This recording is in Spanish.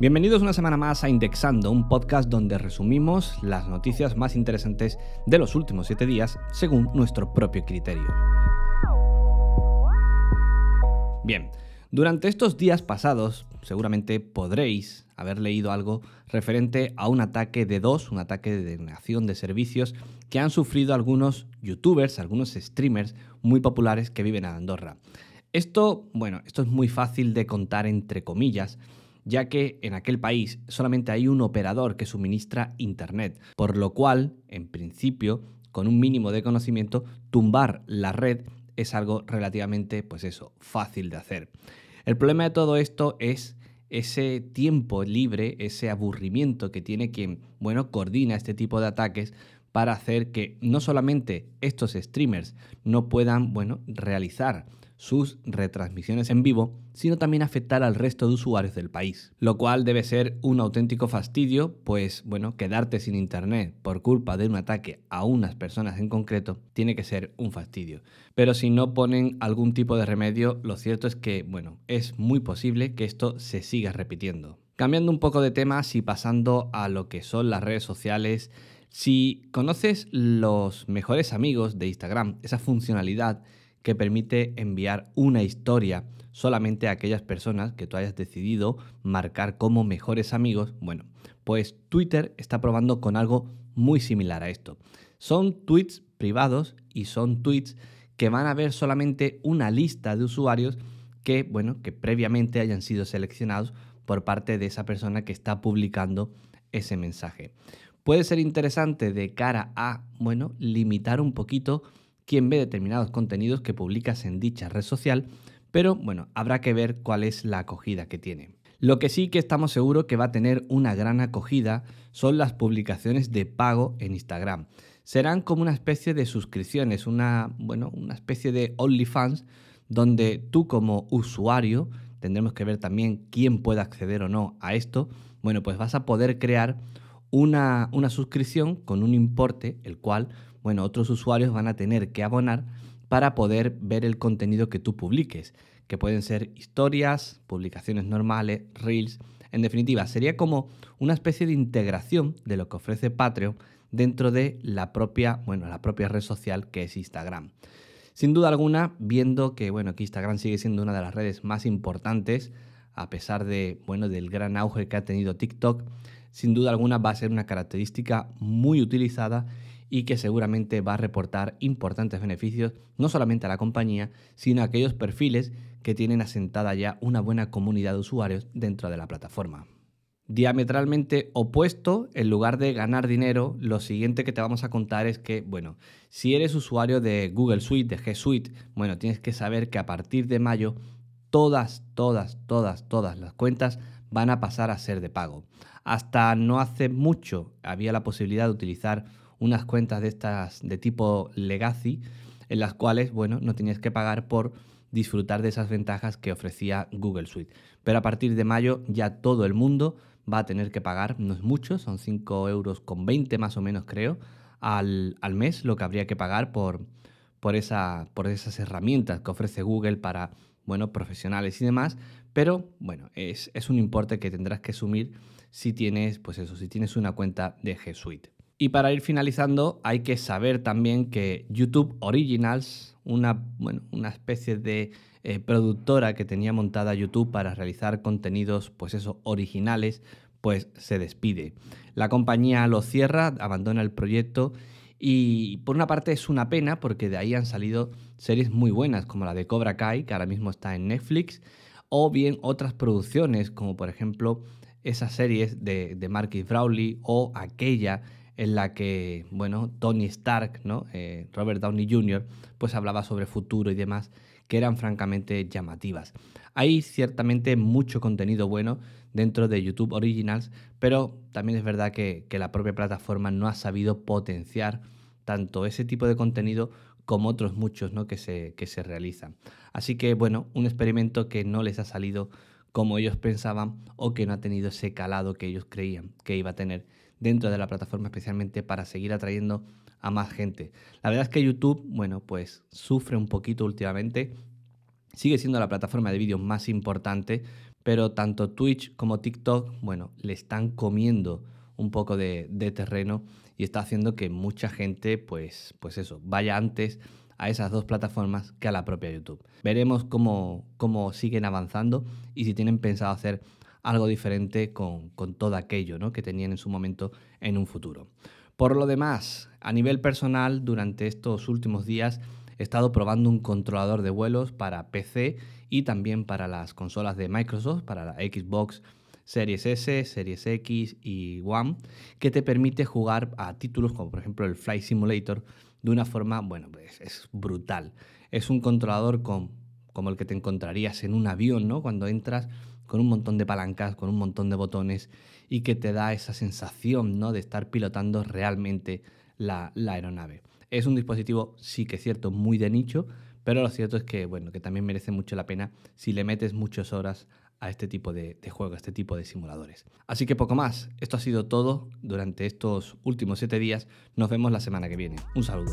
Bienvenidos una semana más a Indexando, un podcast donde resumimos las noticias más interesantes de los últimos 7 días según nuestro propio criterio. Bien, durante estos días pasados seguramente podréis haber leído algo referente a un ataque de dos, un ataque de denegación de servicios que han sufrido algunos youtubers, algunos streamers muy populares que viven en Andorra. Esto, bueno, esto es muy fácil de contar entre comillas, ya que en aquel país solamente hay un operador que suministra Internet, por lo cual, en principio, con un mínimo de conocimiento, tumbar la red es algo relativamente, pues eso, fácil de hacer. El problema de todo esto es ese tiempo libre, ese aburrimiento que tiene quien, bueno, coordina este tipo de ataques para hacer que no solamente estos streamers no puedan, bueno, realizar sus retransmisiones en vivo, sino también afectar al resto de usuarios del país. Lo cual debe ser un auténtico fastidio, pues bueno, quedarte sin internet por culpa de un ataque a unas personas en concreto tiene que ser un fastidio. Pero si no ponen algún tipo de remedio, lo cierto es que, bueno, es muy posible que esto se siga repitiendo. Cambiando un poco de temas y pasando a lo que son las redes sociales, si conoces los mejores amigos de Instagram, esa funcionalidad que permite enviar una historia solamente a aquellas personas que tú hayas decidido marcar como mejores amigos, bueno, pues Twitter está probando con algo muy similar a esto. Son tweets privados y son tweets que van a ver solamente una lista de usuarios que, bueno, que previamente hayan sido seleccionados por parte de esa persona que está publicando ese mensaje. Puede ser interesante de cara a, bueno, limitar un poquito quien ve determinados contenidos que publicas en dicha red social, pero bueno, habrá que ver cuál es la acogida que tiene. Lo que sí que estamos seguros que va a tener una gran acogida son las publicaciones de pago en Instagram. Serán como una especie de suscripciones, una, bueno, una especie de OnlyFans, donde tú como usuario, tendremos que ver también quién puede acceder o no a esto, bueno, pues vas a poder crear una, una suscripción con un importe, el cual bueno, otros usuarios van a tener que abonar para poder ver el contenido que tú publiques, que pueden ser historias, publicaciones normales, reels. En definitiva, sería como una especie de integración de lo que ofrece Patreon dentro de la propia, bueno, la propia red social que es Instagram. Sin duda alguna, viendo que bueno, Instagram sigue siendo una de las redes más importantes, a pesar de, bueno, del gran auge que ha tenido TikTok, sin duda alguna va a ser una característica muy utilizada y que seguramente va a reportar importantes beneficios no solamente a la compañía, sino a aquellos perfiles que tienen asentada ya una buena comunidad de usuarios dentro de la plataforma. Diametralmente opuesto, en lugar de ganar dinero, lo siguiente que te vamos a contar es que, bueno, si eres usuario de Google Suite, de G Suite, bueno, tienes que saber que a partir de mayo todas, todas, todas, todas las cuentas van a pasar a ser de pago. Hasta no hace mucho había la posibilidad de utilizar unas cuentas de estas de tipo legacy en las cuales, bueno, no tenías que pagar por disfrutar de esas ventajas que ofrecía Google Suite. Pero a partir de mayo ya todo el mundo va a tener que pagar, no es mucho, son 5 euros con 20 más o menos creo, al, mes lo que habría que pagar por, por, por esas herramientas que ofrece Google para, bueno, profesionales y demás. Pero bueno, es, es un importe que tendrás que asumir si tienes, pues eso, si tienes una cuenta de G Suite. Y para ir finalizando, hay que saber también que YouTube Originals, una, una especie de eh, productora que tenía montada YouTube para realizar contenidos, pues eso, originales, pues se despide. La compañía lo cierra, abandona el proyecto y por una parte es una pena porque de ahí han salido series muy buenas como la de Cobra Kai, que ahora mismo está en Netflix, o bien otras producciones como por ejemplo esas series de, de Marcus Brawley o aquella en la que, bueno, Tony Stark, ¿no? Eh, Robert Downey Jr., pues hablaba sobre futuro y demás, que eran francamente llamativas. Hay ciertamente mucho contenido bueno dentro de YouTube Originals, pero también es verdad que, la propia plataforma no ha sabido potenciar tanto ese tipo de contenido como otros muchos ¿no? que, se, que se realizan. Así que, bueno, un experimento que no les ha salido como ellos pensaban o que no ha tenido ese calado que ellos creían que iba a tener dentro de la plataforma especialmente para seguir atrayendo a más gente. La verdad es que YouTube, bueno, pues sufre un poquito últimamente. Sigue siendo la plataforma de vídeos más importante, pero tanto Twitch como TikTok, bueno, le están comiendo un poco de, terreno y está haciendo que mucha gente, pues, pues eso, vaya antes a esas dos plataformas que a la propia YouTube. Veremos cómo, cómo siguen avanzando y si tienen pensado hacer algo diferente con, todo aquello ¿no? que tenían en su momento en un futuro. Por lo demás, a nivel personal, durante estos últimos días he estado probando un controlador de vuelos para PC y también para las consolas de Microsoft, para la Xbox Series S, Series X y One, que te permite jugar a títulos como por ejemplo el Flight Simulator de una forma, bueno, pues es brutal. Es un controlador con, como el que te encontrarías en un avión, ¿no? Cuando entras con un montón de palancas, con un montón de botones y que te da esa sensación, ¿no? De estar pilotando realmente la, la aeronave. Es un dispositivo, sí que es cierto, muy de nicho, pero lo cierto es que, bueno, que también merece mucho la pena si le metes muchas horas a este tipo de, de juego, a este tipo de simuladores. Así que poco más. Esto ha sido todo durante estos últimos siete días. Nos vemos la semana que viene. Un saludo.